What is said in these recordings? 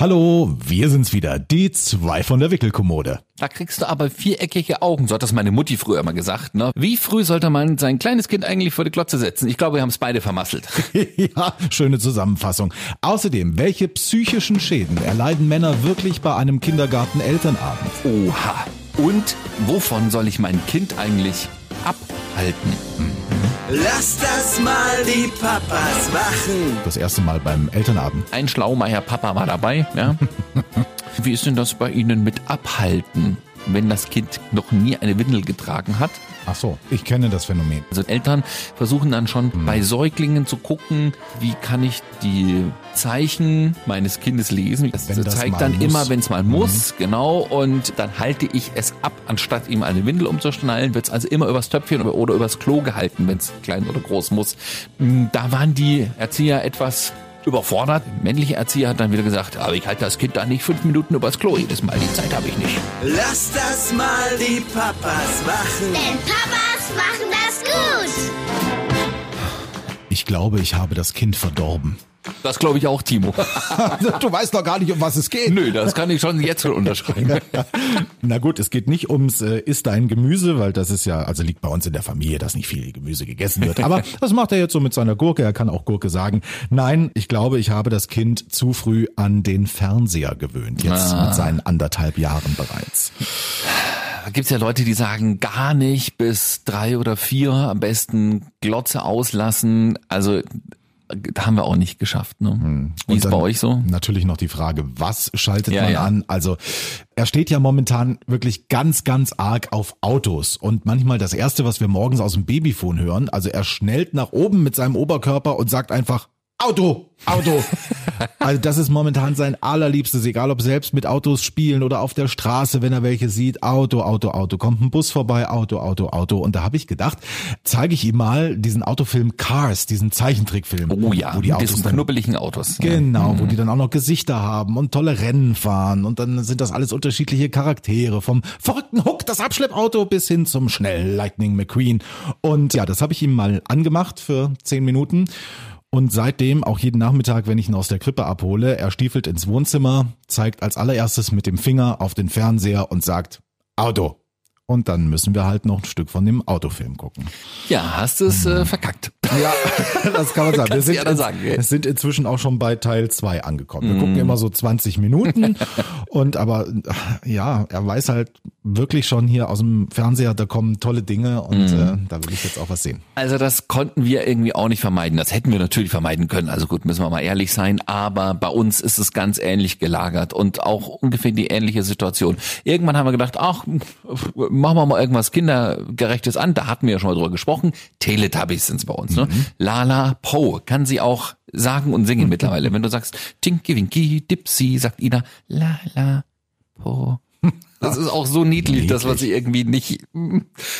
Hallo, wir sind's wieder, die zwei von der Wickelkommode. Da kriegst du aber viereckige Augen, so hat das meine Mutti früher immer gesagt. Ne? Wie früh sollte man sein kleines Kind eigentlich vor die Glotze setzen? Ich glaube, wir haben es beide vermasselt. ja, schöne Zusammenfassung. Außerdem, welche psychischen Schäden erleiden Männer wirklich bei einem Kindergarten-Elternabend? Oha. Und wovon soll ich mein Kind eigentlich abhalten? Lass das mal die Papas machen. Das erste Mal beim Elternabend. Ein Schlaumeier Papa war dabei, ja. Wie ist denn das bei Ihnen mit Abhalten, wenn das Kind noch nie eine Windel getragen hat? Ach so, ich kenne das Phänomen. Also Eltern versuchen dann schon Mhm. bei Säuglingen zu gucken, wie kann ich die Zeichen meines Kindes lesen. Das das zeigt dann muss. Mhm. immer, wenn es mal muss, genau. Und dann halte ich es ab, anstatt ihm eine Windel umzuschnallen, wird es also immer übers Töpfchen oder, oder übers Klo gehalten, wenn es klein oder groß muss. Mm, Da waren die Erzieher etwas überfordert. Der männliche Erzieher hat dann wieder gesagt, aber ich halte das Kind da nicht fünf Minuten übers Klo jedes Mal, die Zeit habe ich nicht. Lass das mal die Papas machen. Denn Papas machen das gut. Ich glaube, ich habe das Kind verdorben. Das glaube ich auch, Timo. du weißt doch gar nicht, um was es geht. Nö, das kann ich schon jetzt schon unterschreiben. Na gut, es geht nicht ums äh, ist dein Gemüse, weil das ist ja, also liegt bei uns in der Familie, dass nicht viel Gemüse gegessen wird. Aber das macht er jetzt so mit seiner Gurke. Er kann auch Gurke sagen. Nein, ich glaube, ich habe das Kind zu früh an den Fernseher gewöhnt. Jetzt Ah. mit seinen anderthalb Jahren bereits. Da gibt's ja Leute, die sagen, gar nicht bis drei oder vier, am besten Glotze auslassen. Also haben wir auch nicht geschafft. Ne? Wie Hm. Und ist bei euch so? Natürlich noch die Frage, was schaltet Ja, man ja. an? Also er steht ja momentan wirklich ganz, ganz arg auf Autos. Und manchmal das Erste, was wir morgens aus dem Babyphone hören, also er schnellt nach oben mit seinem Oberkörper und sagt einfach, Auto, Auto. also das ist momentan sein allerliebstes, egal ob selbst mit Autos spielen oder auf der Straße, wenn er welche sieht, Auto, Auto, Auto, kommt ein Bus vorbei, Auto, Auto, Auto. Und da habe ich gedacht, zeige ich ihm mal diesen Autofilm Cars, diesen Zeichentrickfilm. Oh ja, wo die Autos diesen knubbeligen Autos. Genau, wo die dann auch noch Gesichter haben und tolle Rennen fahren und dann sind das alles unterschiedliche Charaktere vom verrückten Hook, das Abschleppauto bis hin zum schnell Lightning McQueen. Und ja, das habe ich ihm mal angemacht für zehn Minuten. Und seitdem, auch jeden Nachmittag, wenn ich ihn aus der Krippe abhole, er stiefelt ins Wohnzimmer, zeigt als allererstes mit dem Finger auf den Fernseher und sagt, Auto. Und dann müssen wir halt noch ein Stück von dem Autofilm gucken. Ja, hast es äh, verkackt. Ja, das kann man sagen. Wir sind, ja sagen, es sind inzwischen auch schon bei Teil 2 angekommen. Wir gucken immer so 20 Minuten und aber ja, er weiß halt wirklich schon hier aus dem Fernseher, da kommen tolle Dinge und äh, da will ich jetzt auch was sehen. Also das konnten wir irgendwie auch nicht vermeiden. Das hätten wir natürlich vermeiden können. Also gut, müssen wir mal ehrlich sein. Aber bei uns ist es ganz ähnlich gelagert und auch ungefähr die ähnliche Situation. Irgendwann haben wir gedacht, ach, machen wir mal irgendwas Kindergerechtes an. Da hatten wir ja schon mal drüber gesprochen. Teletubbies sind's bei uns. Ne? Lala Po kann sie auch sagen und singen mittlerweile. Wenn du sagst Tinky Winky Dipsy, sagt Ida Lala Po. Das ist auch so niedlich, dass man sie irgendwie nicht mm,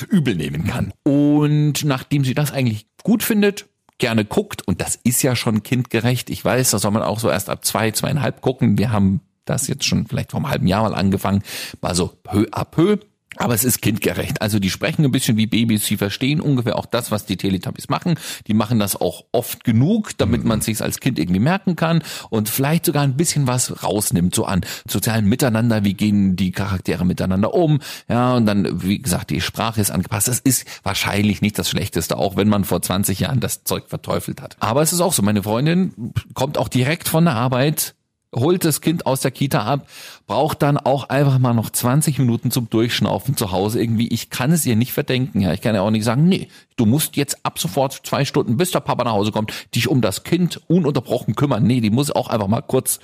übel nehmen kann. Und nachdem sie das eigentlich gut findet, gerne guckt, und das ist ja schon kindgerecht, ich weiß, das soll man auch so erst ab zwei, zweieinhalb gucken. Wir haben das jetzt schon vielleicht vor einem halben Jahr mal angefangen, mal so peu à peu. Aber es ist kindgerecht. Also die sprechen ein bisschen wie Babys, sie verstehen ungefähr auch das, was die Teletubbies machen. Die machen das auch oft genug, damit man sich als Kind irgendwie merken kann und vielleicht sogar ein bisschen was rausnimmt, so an sozialen Miteinander, wie gehen die Charaktere miteinander um. Ja, und dann, wie gesagt, die Sprache ist angepasst. Das ist wahrscheinlich nicht das Schlechteste, auch wenn man vor 20 Jahren das Zeug verteufelt hat. Aber es ist auch so, meine Freundin kommt auch direkt von der Arbeit, holt das Kind aus der Kita ab, braucht dann auch einfach mal noch 20 Minuten zum Durchschnaufen zu Hause irgendwie. Ich kann es ihr nicht verdenken. Ja, ich kann ja auch nicht sagen, nee, du musst jetzt ab sofort zwei Stunden, bis der Papa nach Hause kommt, dich um das Kind ununterbrochen kümmern. Nee, die muss auch einfach mal kurz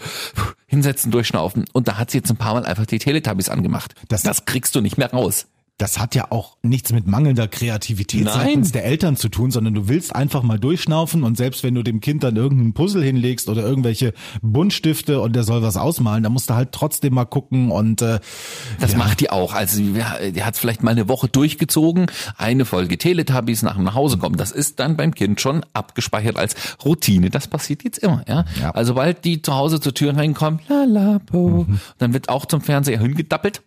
hinsetzen, durchschnaufen. Und da hat sie jetzt ein paar Mal einfach die Teletubbies angemacht. Das- Das, das kriegst du nicht mehr raus. Das hat ja auch nichts mit mangelnder Kreativität Nein. seitens der Eltern zu tun, sondern du willst einfach mal durchschnaufen und selbst wenn du dem Kind dann irgendeinen Puzzle hinlegst oder irgendwelche Buntstifte und der soll was ausmalen, dann musst du halt trotzdem mal gucken und äh, Das ja, macht die auch. Also die, hat vielleicht mal eine Woche durchgezogen, eine Folge Teletubbies nach dem Nachhausekommen. Das ist dann beim Kind schon abgespeichert als Routine. Das passiert jetzt immer. Ja. Ja. Also bald die zu Hause zur Tür reinkommen, la la po, dann wird auch zum Fernseher hingedappelt.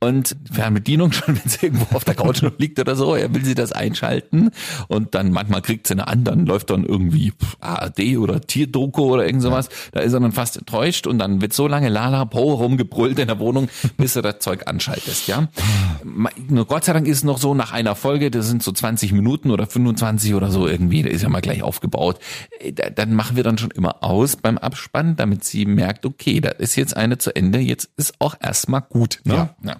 Und Fernbedienung schon, wenn sie irgendwo auf der Couch noch liegt oder so, er will sie das einschalten und dann manchmal kriegt sie eine an, dann läuft dann irgendwie ARD oder Tierdoku oder irgend sowas, da ist er dann fast enttäuscht und dann wird so lange Lala Po rumgebrüllt in der Wohnung, bis du das Zeug anschaltest, ja. Nur Gott sei Dank ist es noch so, nach einer Folge, das sind so 20 Minuten oder 25 oder so irgendwie, da ist ja mal gleich aufgebaut, äh, dann machen wir dann schon immer aus beim Abspann, damit sie merkt, okay, da ist jetzt eine zu Ende, jetzt ist auch erstmal gut. Ne? Ja. ja.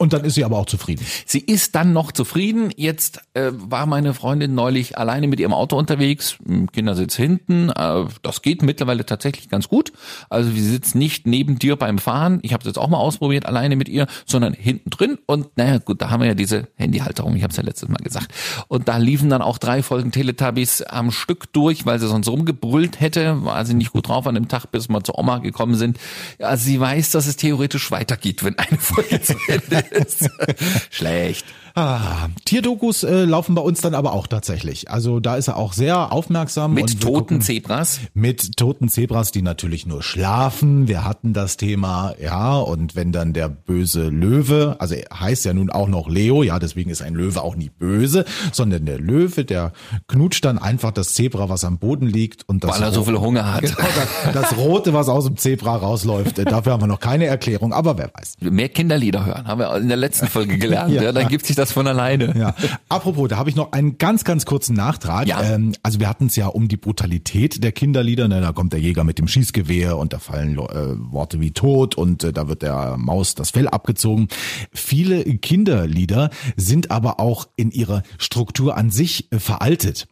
Und dann ist sie aber auch zufrieden. Sie ist dann noch zufrieden. Jetzt äh, war meine Freundin neulich alleine mit ihrem Auto unterwegs, im Kindersitz hinten. Äh, das geht mittlerweile tatsächlich ganz gut. Also sie sitzt nicht neben dir beim Fahren. Ich habe es jetzt auch mal ausprobiert, alleine mit ihr, sondern hinten drin. Und naja, gut, da haben wir ja diese Handyhalterung. Ich habe es ja letztes Mal gesagt. Und da liefen dann auch drei Folgen Teletubbies am Stück durch, weil sie sonst rumgebrüllt hätte. War sie nicht gut drauf an dem Tag, bis wir zur Oma gekommen sind. Ja, sie weiß, dass es theoretisch weitergeht, wenn eine Folge zu Ende Schlecht. Ah, Tierdokus äh, laufen bei uns dann aber auch tatsächlich. Also da ist er auch sehr aufmerksam. Mit toten gucken- Zebras. Mit toten Zebras, die natürlich nur schlafen. Wir hatten das Thema, ja, und wenn dann der böse Löwe, also er heißt ja nun auch noch Leo, ja, deswegen ist ein Löwe auch nie böse, sondern der Löwe, der knutscht dann einfach das Zebra, was am Boden liegt und das Weil er so viel Hunger hat. Genau, das, das Rote, was aus dem Zebra rausläuft. Äh, Dafür haben wir noch keine Erklärung, aber wer weiß. Mehr Kinderlieder hören, haben wir in der letzten Folge gelernt. ja. dann gibt sich das von alleine. Ja. Apropos, da habe ich noch einen ganz, ganz kurzen Nachtrag. Ja. Ähm, also wir hatten es ja um die Brutalität der Kinderlieder. Ne? Da kommt der Jäger mit dem Schießgewehr und da fallen äh, Worte wie Tod und äh, da wird der Maus das Fell abgezogen. Viele Kinderlieder sind aber auch in ihrer Struktur an sich äh, veraltet.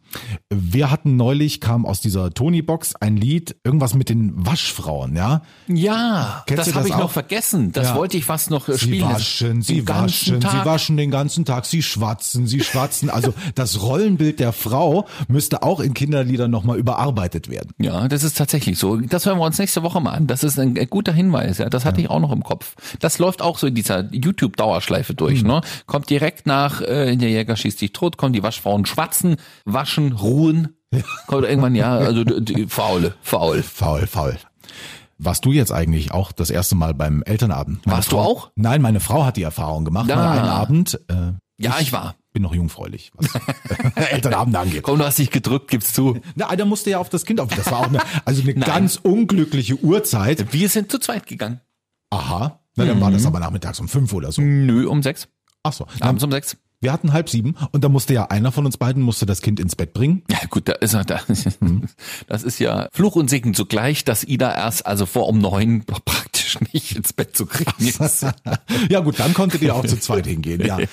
Wir hatten neulich, kam aus dieser Tony-Box ein Lied, irgendwas mit den Waschfrauen, ja? Ja, Kennst das habe ich noch auch? vergessen. Das Ja. wollte ich fast noch äh, Sie spielen. waschen, sie Den ganzen waschen, Tag. sie waschen den ganzen Tag, sie schwatzen, sie schwatzen. Also das Rollenbild der Frau müsste auch in Kinderliedern nochmal überarbeitet werden. Ja, das ist tatsächlich so. Das hören wir uns nächste Woche mal an. Das ist ein, ein guter Hinweis. Ja, das hatte ich auch noch im Kopf. Das läuft auch so in dieser YouTube-Dauerschleife durch. Ne, kommt direkt nach äh, der Jäger schießt dich tot, kommen die Waschfrauen schwatzen, waschen, ruhen. Kommt irgendwann ja, also die, faule, faul. Faul, faul. Warst du jetzt eigentlich auch das erste Mal beim Elternabend? Meine Warst du Frau, auch? Nein, meine Frau hat die Erfahrung gemacht. Mal einen Abend. Äh, Ja, ich war. bin noch jungfräulich, was Elternabend angeht. Komm, du hast dich gedrückt, gibst zu. Na, einer musste ja auf das Kind auf. Das war auch eine, also eine ganz unglückliche Uhrzeit. Wir sind zu zweit gegangen. Aha. Na, dann Mhm. war das aber nachmittags um fünf oder so. Nö, um sechs. Ach so. Abends um sechs. Wir hatten halb sieben und da musste ja einer von uns beiden musste das Kind ins Bett bringen. Ja gut, da ist er da. Das ist ja Fluch und Segen zugleich, dass Ida erst also vor um neun praktisch nicht ins Bett zu kriegen ist. ja gut, dann konntet ihr auch zu zweit hingehen, ja.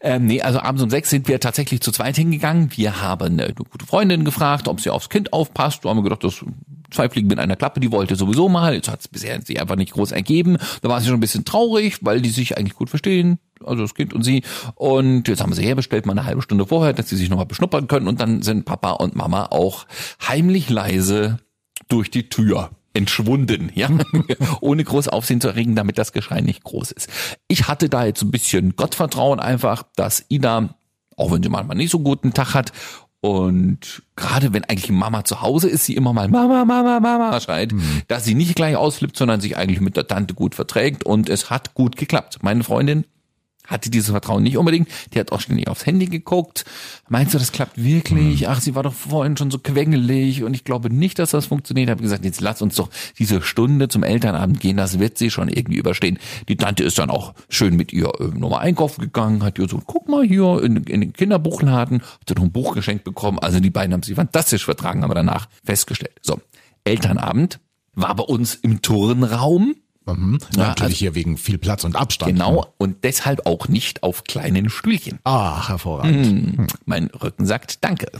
Ähm, nee, also abends um sechs sind wir tatsächlich zu zweit hingegangen. Wir haben eine gute Freundin gefragt, ob sie aufs Kind aufpasst. Da haben wir gedacht, das zwei Fliegen mit einer Klappe, die wollte sowieso mal. Jetzt hat es bisher sich einfach nicht groß ergeben. Da war sie schon ein bisschen traurig, weil die sich eigentlich gut verstehen. Also das Kind und sie. Und jetzt haben wir sie herbestellt, mal eine halbe Stunde vorher, dass sie sich nochmal beschnuppern können. Und dann sind Papa und Mama auch heimlich leise durch die Tür entschwunden, ja, ohne groß Aufsehen zu erregen, damit das Geschrei nicht groß ist. Ich hatte da jetzt ein bisschen Gottvertrauen einfach, dass Ida, auch wenn sie manchmal nicht so guten Tag hat, und gerade wenn eigentlich Mama zu Hause ist, sie immer mal Mama, Mama, Mama schreit, dass sie nicht gleich ausflippt, sondern sich eigentlich mit der Tante gut verträgt und es hat gut geklappt. Meine Freundin hatte dieses Vertrauen nicht unbedingt. Die hat auch ständig aufs Handy geguckt. Meinst du, das klappt wirklich? Ach, sie war doch vorhin schon so quengelig und ich glaube nicht, dass das funktioniert. Ich habe gesagt, jetzt lass uns doch diese Stunde zum Elternabend gehen. Das wird sie schon irgendwie überstehen. Die Tante ist dann auch schön mit ihr nochmal einkaufen gegangen, hat ihr so, guck mal hier in, in den Kinderbuchladen, hat noch ein Buch geschenkt bekommen. Also die beiden haben sich fantastisch vertragen, haben wir danach festgestellt. So, Elternabend war bei uns im Turnraum. Mhm. Ja, Natürlich hier wegen viel Platz und Abstand. Genau, und deshalb auch nicht auf kleinen Stühlchen. Ach, hervorragend. Hm, mein Rücken sagt Danke.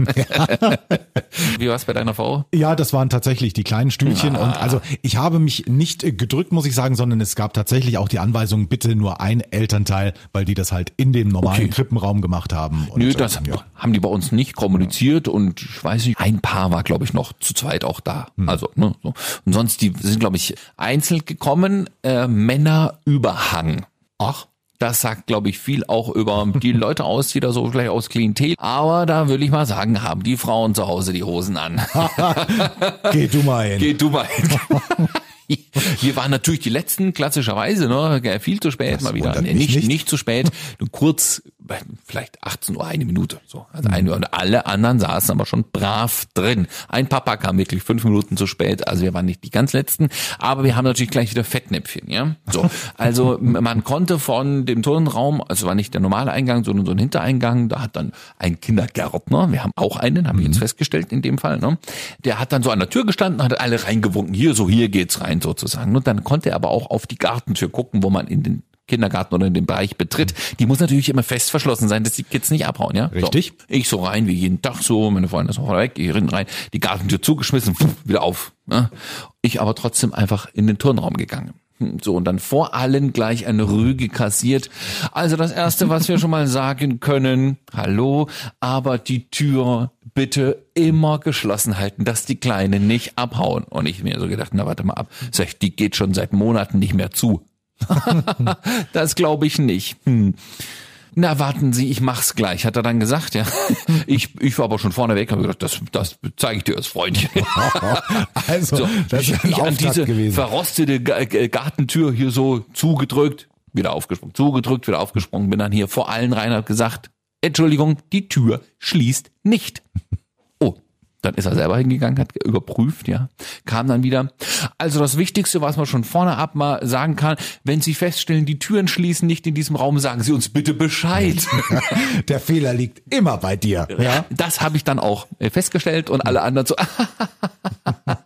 Wie war's bei deiner Frau? Ja, das waren tatsächlich die kleinen Stühlchen und also ich habe mich nicht äh, gedrückt, muss ich sagen, sondern es gab tatsächlich auch die Anweisung, bitte nur ein Elternteil, weil die das halt in dem normalen Okay. Krippenraum gemacht haben. Und, Nö, äh, das ja. haben die bei uns nicht kommuniziert und ich weiß nicht, ein Paar war, glaube ich, noch zu zweit auch da. Also, ne, so. Und sonst, die sind, glaube ich, einzeln gekommen, äh, Männerüberhang. Ach, Das sagt, glaube ich, viel auch über die Leute aus, die da so vielleicht aus Klientel. Aber da würde ich mal sagen, haben die Frauen zu Hause die Hosen an. geh du mal hin. Geh du mal hin. Wir waren natürlich die letzten, klassischerweise, ne? viel zu spät Das mal wieder. nicht, nicht. nicht zu spät, nur kurz, vielleicht 18 Uhr, eine Minute. So, also eine Uhr. Und alle anderen saßen aber schon brav drin. Ein Papa kam wirklich fünf Minuten zu spät, also wir waren nicht die ganz letzten, aber wir haben natürlich gleich wieder Fettnäpfchen, ja. So, also man konnte von dem Turnraum, also war nicht der normale Eingang, sondern so ein Hintereingang, da hat dann ein Kindergärtner, wir haben auch einen, habe ich jetzt festgestellt in dem Fall, ne? Der hat dann so an der Tür gestanden, hat alle reingewunken, hier, so hier geht's rein sozusagen. Und dann konnte er aber auch auf die Gartentür gucken, wo man in den Kindergarten oder in den Bereich betritt. Die muss natürlich immer fest verschlossen sein, dass die Kids nicht abhauen, ja? Richtig. So. Ich so rein, wie jeden Tag so, meine Freundin ist noch weg, ich hinten rein, die Gartentür zugeschmissen, wieder auf. Ja? Ich aber trotzdem einfach in den Turnraum gegangen. Hm, So, und dann vor allen gleich eine Rüge kassiert. Also das Erste, was wir schon mal sagen können, hallo, aber die Tür bitte immer geschlossen halten, dass die Kleinen nicht abhauen. Und ich mir so gedacht, na warte mal ab, die geht schon seit Monaten nicht mehr zu. das glaube ich nicht. Hm. Na, warten Sie, ich mach's gleich, hat er dann gesagt, ja. Ich, ich war aber schon vorne weg, habe gedacht, das, das zeige ich dir als Freundchen. Also, So, das ich, ist ein ich an diese gewesen. verrostete Ga- Gartentür hier so zugedrückt, wieder aufgesprungen, zugedrückt, wieder aufgesprungen, bin dann hier vor allen rein und hab gesagt, Entschuldigung, die Tür schließt nicht. Dann ist er selber hingegangen, hat überprüft, ja, kam dann wieder. Also das Wichtigste, was man schon vorne ab mal sagen kann, wenn Sie feststellen, die Türen schließen nicht in diesem Raum, sagen Sie uns bitte Bescheid. Der Fehler liegt immer bei dir. Ja? Das habe ich dann auch festgestellt und alle anderen so,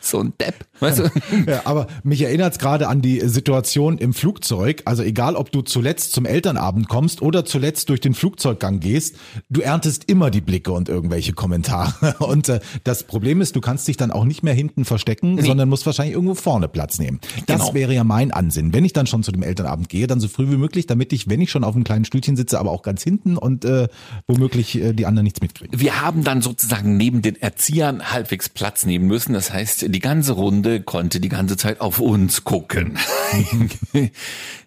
so ein Depp. Weißt du? Ja, aber mich erinnert es gerade an die Situation im Flugzeug. Also egal, ob du zuletzt zum Elternabend kommst oder zuletzt durch den Flugzeuggang gehst, du erntest immer die Blicke und irgendwelche Kommentare. Und äh, das Problem ist, du kannst dich dann auch nicht mehr hinten verstecken, sondern musst wahrscheinlich irgendwo vorne Platz nehmen. Das Genau. wäre ja mein Ansinn. Wenn ich dann schon zu dem Elternabend gehe, dann so früh wie möglich, damit ich, wenn ich schon auf einem kleinen Stühlchen sitze, aber auch ganz hinten und äh, womöglich äh, die anderen nichts mitkriegen. Wir haben dann sozusagen neben den Erziehern halbwegs Platz nehmen müssen. Das heißt, die ganze Runde konnte die ganze Zeit auf uns gucken.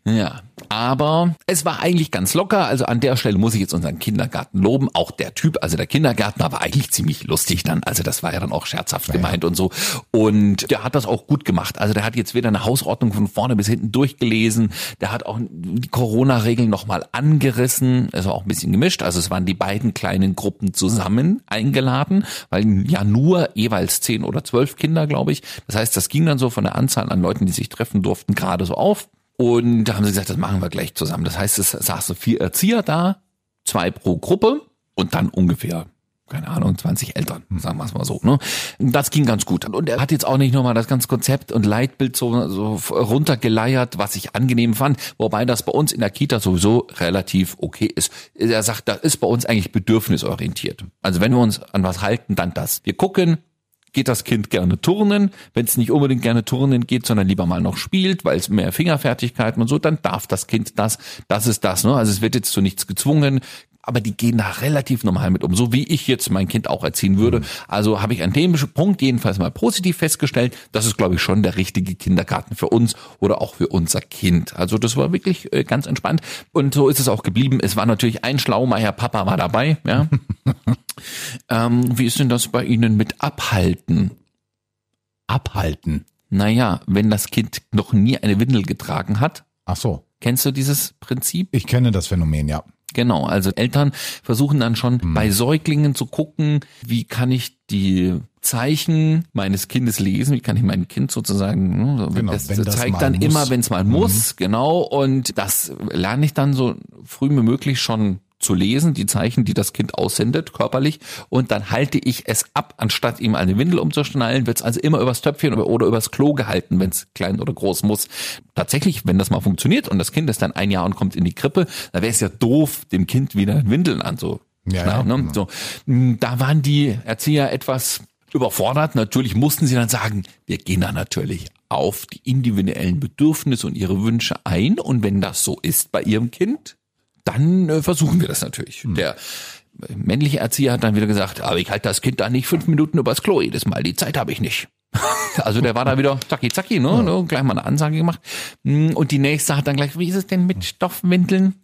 ja, aber es war eigentlich ganz locker. Also an der Stelle muss ich jetzt unseren Kindergarten loben. Auch der Typ, also der Kindergärtner war eigentlich ziemlich lustig dann. Also das war ja dann auch scherzhaft gemeint und so. Und der hat das auch gut gemacht. Also der hat jetzt wieder eine Hausordnung von vorne bis hinten durchgelesen. Der hat auch die Corona-Regeln nochmal angerissen. Es war auch ein bisschen gemischt. Also es waren die beiden kleinen Gruppen zusammen eingeladen, weil ja nur jeweils zehn oder zwölf Kinder, glaube ich. Das heißt, das ging dann so von der Anzahl an Leuten, die sich treffen durften, gerade so auf. Und da haben sie gesagt, das machen wir gleich zusammen. Das heißt, es saßen vier Erzieher da, zwei pro Gruppe und dann ungefähr keine Ahnung, 20 Eltern, sagen wir es mal so. Ne? Das ging ganz gut. Und er hat jetzt auch nicht nochmal das ganze Konzept und Leitbild so, so runtergeleiert, was ich angenehm fand, wobei das bei uns in der Kita sowieso relativ okay ist. Er sagt, das ist bei uns eigentlich bedürfnisorientiert. Also wenn wir uns an was halten, dann das. Wir gucken, geht das Kind gerne turnen. Wenn es nicht unbedingt gerne turnen geht, sondern lieber mal noch spielt, weil es mehr Fingerfertigkeiten und so, dann darf das Kind das. Das ist das. Ne? Also es wird jetzt zu nichts gezwungen. Aber die gehen da relativ normal mit um, so wie ich jetzt mein Kind auch erziehen würde. Also habe ich an dem Punkt jedenfalls mal positiv festgestellt, das ist, glaube ich, schon der richtige Kindergarten für uns oder auch für unser Kind. Also das war wirklich äh, ganz entspannt. Und so ist es auch geblieben. Es war natürlich ein Schlaumeier, Papa war dabei, ja. ähm, wie ist denn das bei Ihnen mit Abhalten? Abhalten. Naja, wenn das Kind noch nie eine Windel getragen hat, Ach so. kennst du dieses Prinzip? Ich kenne das Phänomen, ja. Genau, also Eltern versuchen dann schon Hm. bei Säuglingen zu gucken, wie kann ich die Zeichen meines Kindes lesen, wie kann ich mein Kind sozusagen, ne, so, Genau, das, das zeigt dann muss. immer, wenn es mal muss, genau, und das lerne ich dann so früh wie möglich schon zu lesen, die Zeichen, die das Kind aussendet, körperlich, und dann halte ich es ab, anstatt ihm eine Windel umzuschnallen, wird es also immer übers Töpfchen oder, übers Klo gehalten, wenn es klein oder groß muss. Tatsächlich, wenn das mal funktioniert und das Kind ist dann ein Jahr und kommt in die Krippe, da wäre es ja doof, dem Kind wieder Windeln anzu Ja, ja, ne? genau. so. Mm, Da waren die Erzieher etwas überfordert. Natürlich mussten sie dann sagen, wir gehen da natürlich auf die individuellen Bedürfnisse und ihre Wünsche ein. Und wenn das so ist bei ihrem Kind, dann äh, versuchen wir das natürlich. Hm. Der männliche Erzieher hat dann wieder gesagt, aber ich halte das Kind da nicht fünf Minuten übers Klo jedes Mal, die Zeit habe ich nicht. Also der war da wieder zacki zacki, ne? ne? Gleich mal eine Ansage gemacht. Mm, Und die nächste hat dann gleich, wie ist es denn mit Stoffwindeln?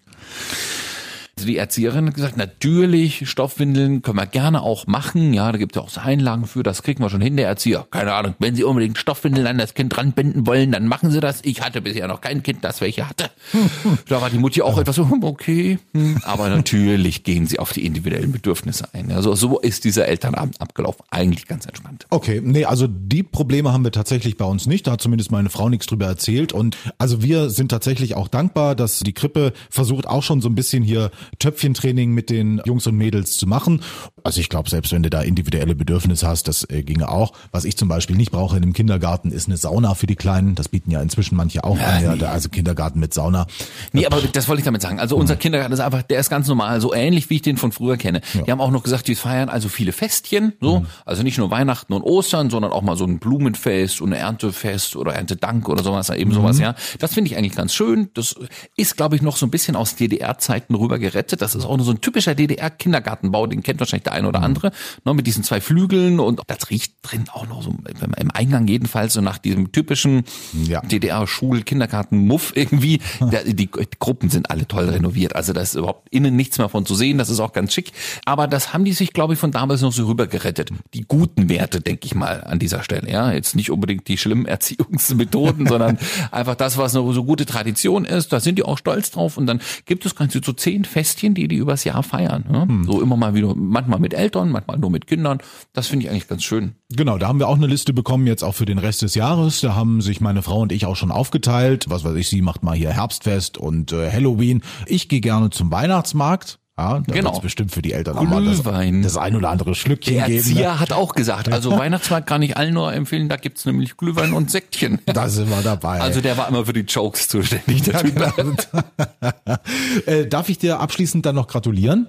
Die Erzieherin hat gesagt, natürlich, Stoffwindeln können wir gerne auch machen. Ja, da gibt es ja auch so Einlagen für, das kriegen wir schon hin, der Erzieher. Keine Ahnung, wenn Sie unbedingt Stoffwindeln an das Kind dran binden wollen, dann machen Sie das. Ich hatte bisher noch kein Kind, das welche hatte. da war die Mutti auch etwas so, hm, okay. hm. Aber natürlich gehen sie auf die individuellen Bedürfnisse ein. Also so ist dieser Elternabend abgelaufen. Eigentlich ganz entspannt. Okay, nee, also die Probleme haben wir tatsächlich bei uns nicht. Da hat zumindest meine Frau nichts drüber erzählt. Und also wir sind tatsächlich auch dankbar, dass die Krippe versucht auch schon so ein bisschen hier Töpfchentraining mit den Jungs und Mädels zu machen. Also ich glaube, selbst wenn du da individuelle Bedürfnisse hast, das äh, ginge auch. Was ich zum Beispiel nicht brauche in einem Kindergarten, ist eine Sauna für die Kleinen. Das bieten ja inzwischen manche auch an. Ja, nee. da- also Kindergarten mit Sauna. Nee, aber das wollte ich damit sagen. Also unser Kindergarten ist einfach, der ist ganz normal, so ähnlich wie ich den von früher kenne. Die haben auch noch gesagt, die feiern also viele Festchen, so. Also nicht nur Weihnachten und Ostern, sondern auch mal so ein Blumenfest und ein Erntefest oder Erntedank oder sowas, eben sowas, ja. Das finde ich eigentlich ganz schön. Das ist, glaube ich, noch so ein bisschen aus DDR-Zeiten rüber gerettet. Das ist auch nur so ein typischer DDR-Kindergartenbau, den kennt wahrscheinlich der eine oder andere, ne, mit diesen zwei Flügeln und das riecht drin auch noch so, im Eingang jedenfalls so nach diesem typischen Ja. DDR-Schul-Kindergarten-Muff irgendwie. Die, die Gruppen sind alle toll renoviert. Also da ist überhaupt innen nichts mehr von zu sehen. Das ist auch ganz schick. Aber das haben die sich, glaube ich, von damals noch so rübergerettet. Die guten Werte, denke ich mal, an dieser Stelle. Ja, jetzt nicht unbedingt die schlimmen Erziehungsmethoden, sondern einfach das, was eine so gute Tradition ist. Da sind die auch stolz drauf. Und dann gibt es ganz so zehn Festchen, die die übers Jahr feiern. Ja? So immer mal wieder, manchmal mit Eltern, manchmal nur mit Kindern. Das finde ich eigentlich ganz schön. Genau, da haben wir auch eine Liste bekommen jetzt auch für den Rest des Jahres. Da haben sich meine Frau und ich auch schon aufgeteilt. Was weiß ich, sie macht mal hier Herbstfest und äh, Halloween. Ich gehe gerne zum Weihnachtsmarkt. Ja, da Genau. bestimmt für die Eltern auch mal das, das ein oder andere Schlückchen Der geben. Erzieher Ne? hat auch gesagt, also Weihnachtsmarkt kann ich allen nur empfehlen, da gibt's nämlich Glühwein und Säckchen. Da sind wir dabei. Also der war immer für die Jokes zuständig. Der Typ. äh, darf ich dir abschließend dann noch gratulieren?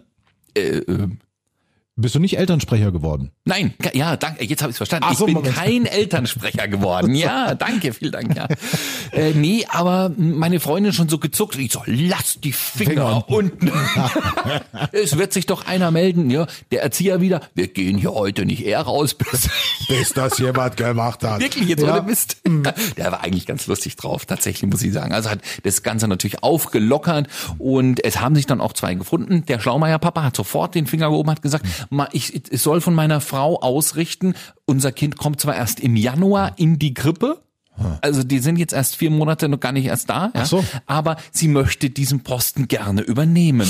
Äh, äh, Bist du nicht Elternsprecher geworden? Nein, ja, danke, jetzt habe ich verstanden. Ach so, ich bin Moment. kein Elternsprecher geworden. Ja, danke, vielen Dank. Ja. Äh, nee, aber meine Freundin schon so gezuckt. Ich so, lass die Finger Finger unten. es wird sich doch einer melden. Ja, der Erzieher wieder, wir gehen hier heute nicht eher raus, bis Bis das jemand gemacht hat. Wirklich, jetzt ja. ohne Mist. Der war eigentlich ganz lustig drauf, tatsächlich, muss ich sagen. Also hat das Ganze natürlich aufgelockert und es haben sich dann auch zwei gefunden. Der Schlaumeier-Papa hat sofort den Finger gehoben, hat gesagt, "Ma, ich, ich soll von meiner Frau ausrichten, unser Kind kommt zwar erst im Januar in die Krippe, also die sind jetzt erst vier Monate noch gar nicht erst da, ja, so. aber sie möchte diesen Posten gerne übernehmen.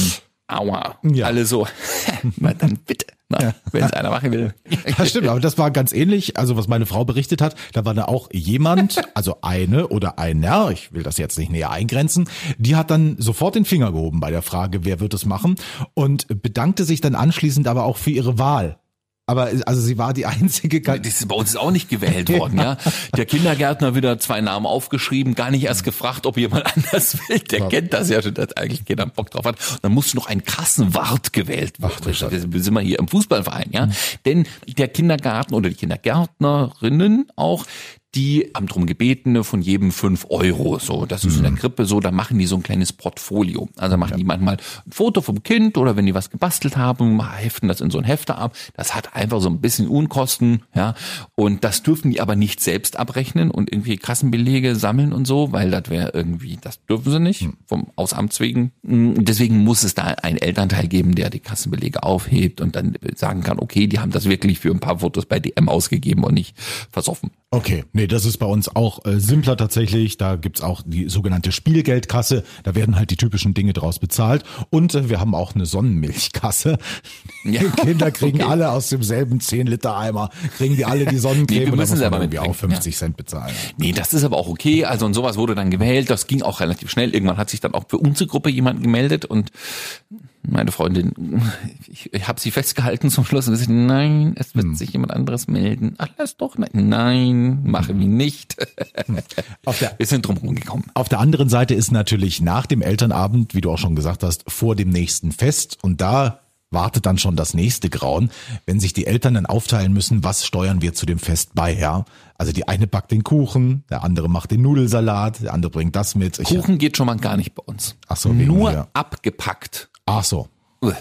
Aua. Ja. Alle so, dann bitte, na, wenn es einer machen will. Das stimmt, aber das war ganz ähnlich. Also was meine Frau berichtet hat, da war da auch jemand, also eine oder einer, ich will das jetzt nicht näher eingrenzen, die hat dann sofort den Finger gehoben bei der Frage, wer wird es machen und bedankte sich dann anschließend aber auch für ihre Wahl. Aber also sie war die einzige. Das ist bei uns ist auch nicht gewählt worden, ja. Der Kindergärtner wieder zwei Namen aufgeschrieben, gar nicht erst gefragt, ob jemand anders will. Der kennt das ja schon, dass eigentlich keiner Bock drauf hat. Und dann musste noch ein Kassenwart gewählt werden. Wir sind mal hier im Fußballverein, ja. Denn der Kindergarten oder die Kindergärtnerinnen auch, die haben drum gebeten, von jedem fünf Euro. So, das ist in der Krippe so, da machen die so ein kleines Portfolio. Also machen die manchmal ein Foto vom Kind oder wenn die was gebastelt haben, heften das in so ein Hefter ab. Das hat einfach so ein bisschen Unkosten, ja. Und das dürfen die aber nicht selbst abrechnen und irgendwie Kassenbelege sammeln und so, weil das wäre irgendwie, das dürfen sie nicht, vom aus Amts wegen. Mm, Deswegen muss es da einen Elternteil geben, der die Kassenbelege aufhebt und dann sagen kann, okay, die haben das wirklich für ein paar Fotos bei DM ausgegeben und nicht versoffen. Okay, nee, das ist bei uns auch äh, simpler tatsächlich. Da gibt's auch die sogenannte Spielgeldkasse. Da werden halt die typischen Dinge draus bezahlt. Und äh, wir haben auch eine Sonnenmilchkasse. Ja, Die Kinder kriegen okay. alle aus demselben 10-Liter-Eimer, kriegen die alle die Sonnencreme Nee, wir und müssen selber man irgendwie auch mitbringen, 50 Cent bezahlen. Nee, das ist aber auch okay. Also und sowas wurde dann gewählt. Das ging auch relativ schnell. Irgendwann hat sich dann auch für unsere Gruppe jemand gemeldet und meine Freundin, ich, ich habe sie festgehalten zum Schluss und gesagt, nein, es wird sich jemand anderes melden. Ach, lass doch, nein, nein, mache wie nicht. Auf der Wir sind drum rumgekommen. Auf der anderen Seite ist natürlich nach dem Elternabend, wie du auch schon gesagt hast, vor dem nächsten Fest und da wartet dann schon das nächste Grauen, wenn sich die Eltern dann aufteilen müssen, was steuern wir zu dem Fest bei, ja? Also die eine backt den Kuchen, der andere macht den Nudelsalat, der andere bringt das mit. Ich, Kuchen geht schon mal gar nicht bei uns. Ach so, Nur mir. abgepackt. Ach so. Uah.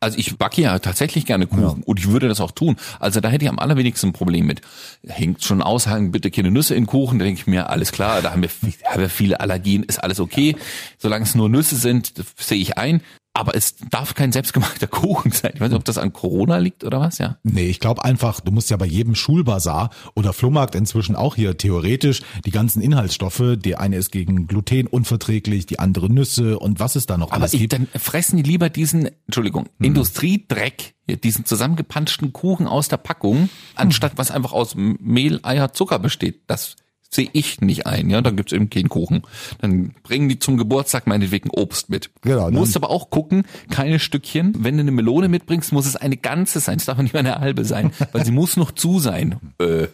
Also ich backe ja tatsächlich gerne Kuchen und ich würde das auch tun. Also da hätte ich am allerwenigsten ein Problem mit. Hängt schon aus, hängen bitte keine Nüsse in Kuchen, da denke ich mir, alles klar, da haben wir, haben wir viele Allergien, ist alles okay. Solange es nur Nüsse sind, sehe ich ein. Aber es darf kein selbstgemachter Kuchen sein. Ich weiß nicht, ob das an Corona liegt oder was, ja. Nee, ich glaube einfach, du musst ja bei jedem Schulbazar oder Flohmarkt inzwischen auch hier theoretisch die ganzen Inhaltsstoffe, die eine ist gegen Gluten unverträglich, die andere Nüsse und was es da noch Aber alles ich, gibt. dann fressen die lieber diesen, Entschuldigung, Industriedreck, hier, diesen zusammengepanschten Kuchen aus der Packung, anstatt was einfach aus Mehl, Eier, Zucker besteht. Das sehe ich nicht ein, ja, dann gibt's eben keinen Kuchen. Dann bringen die zum Geburtstag meinetwegen Obst mit. Genau, Musst aber auch gucken, keine Stückchen. Wenn du eine Melone mitbringst, muss es eine ganze sein. Es darf nicht mehr eine halbe sein, weil sie muss noch zu sein. Äh,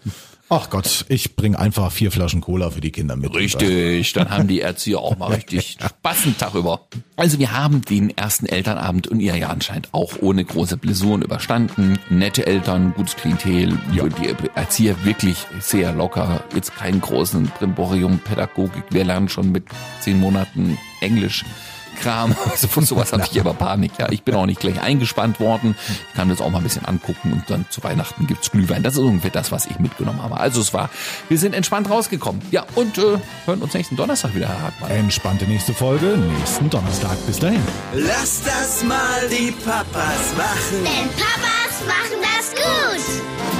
Ach Gott, ich bring einfach vier Flaschen Cola für die Kinder mit. Richtig, dann haben die Erzieher auch mal richtig Spaß einen Tag über. Also wir haben den ersten Elternabend und ihr ja anscheinend auch ohne große Blessuren überstanden. Nette Eltern, gutes Klientel, die Erzieher wirklich sehr locker, jetzt keinen großen Brimborium, Pädagogik. Wir lernen schon mit zehn Monaten Englisch. Kram, also von sowas habe ich aber Panik. Ja, ich bin auch nicht gleich eingespannt worden. Ich kann das auch mal ein bisschen angucken und dann zu Weihnachten gibt's Glühwein. Das ist ungefähr das, was ich mitgenommen habe. Also es war, wir sind entspannt rausgekommen. Ja, und äh, hören uns nächsten Donnerstag wieder, Herr Hartmann. Entspannte nächste Folge, nächsten Donnerstag. Bis dahin. Lass das mal die Papas machen. Denn Papas machen das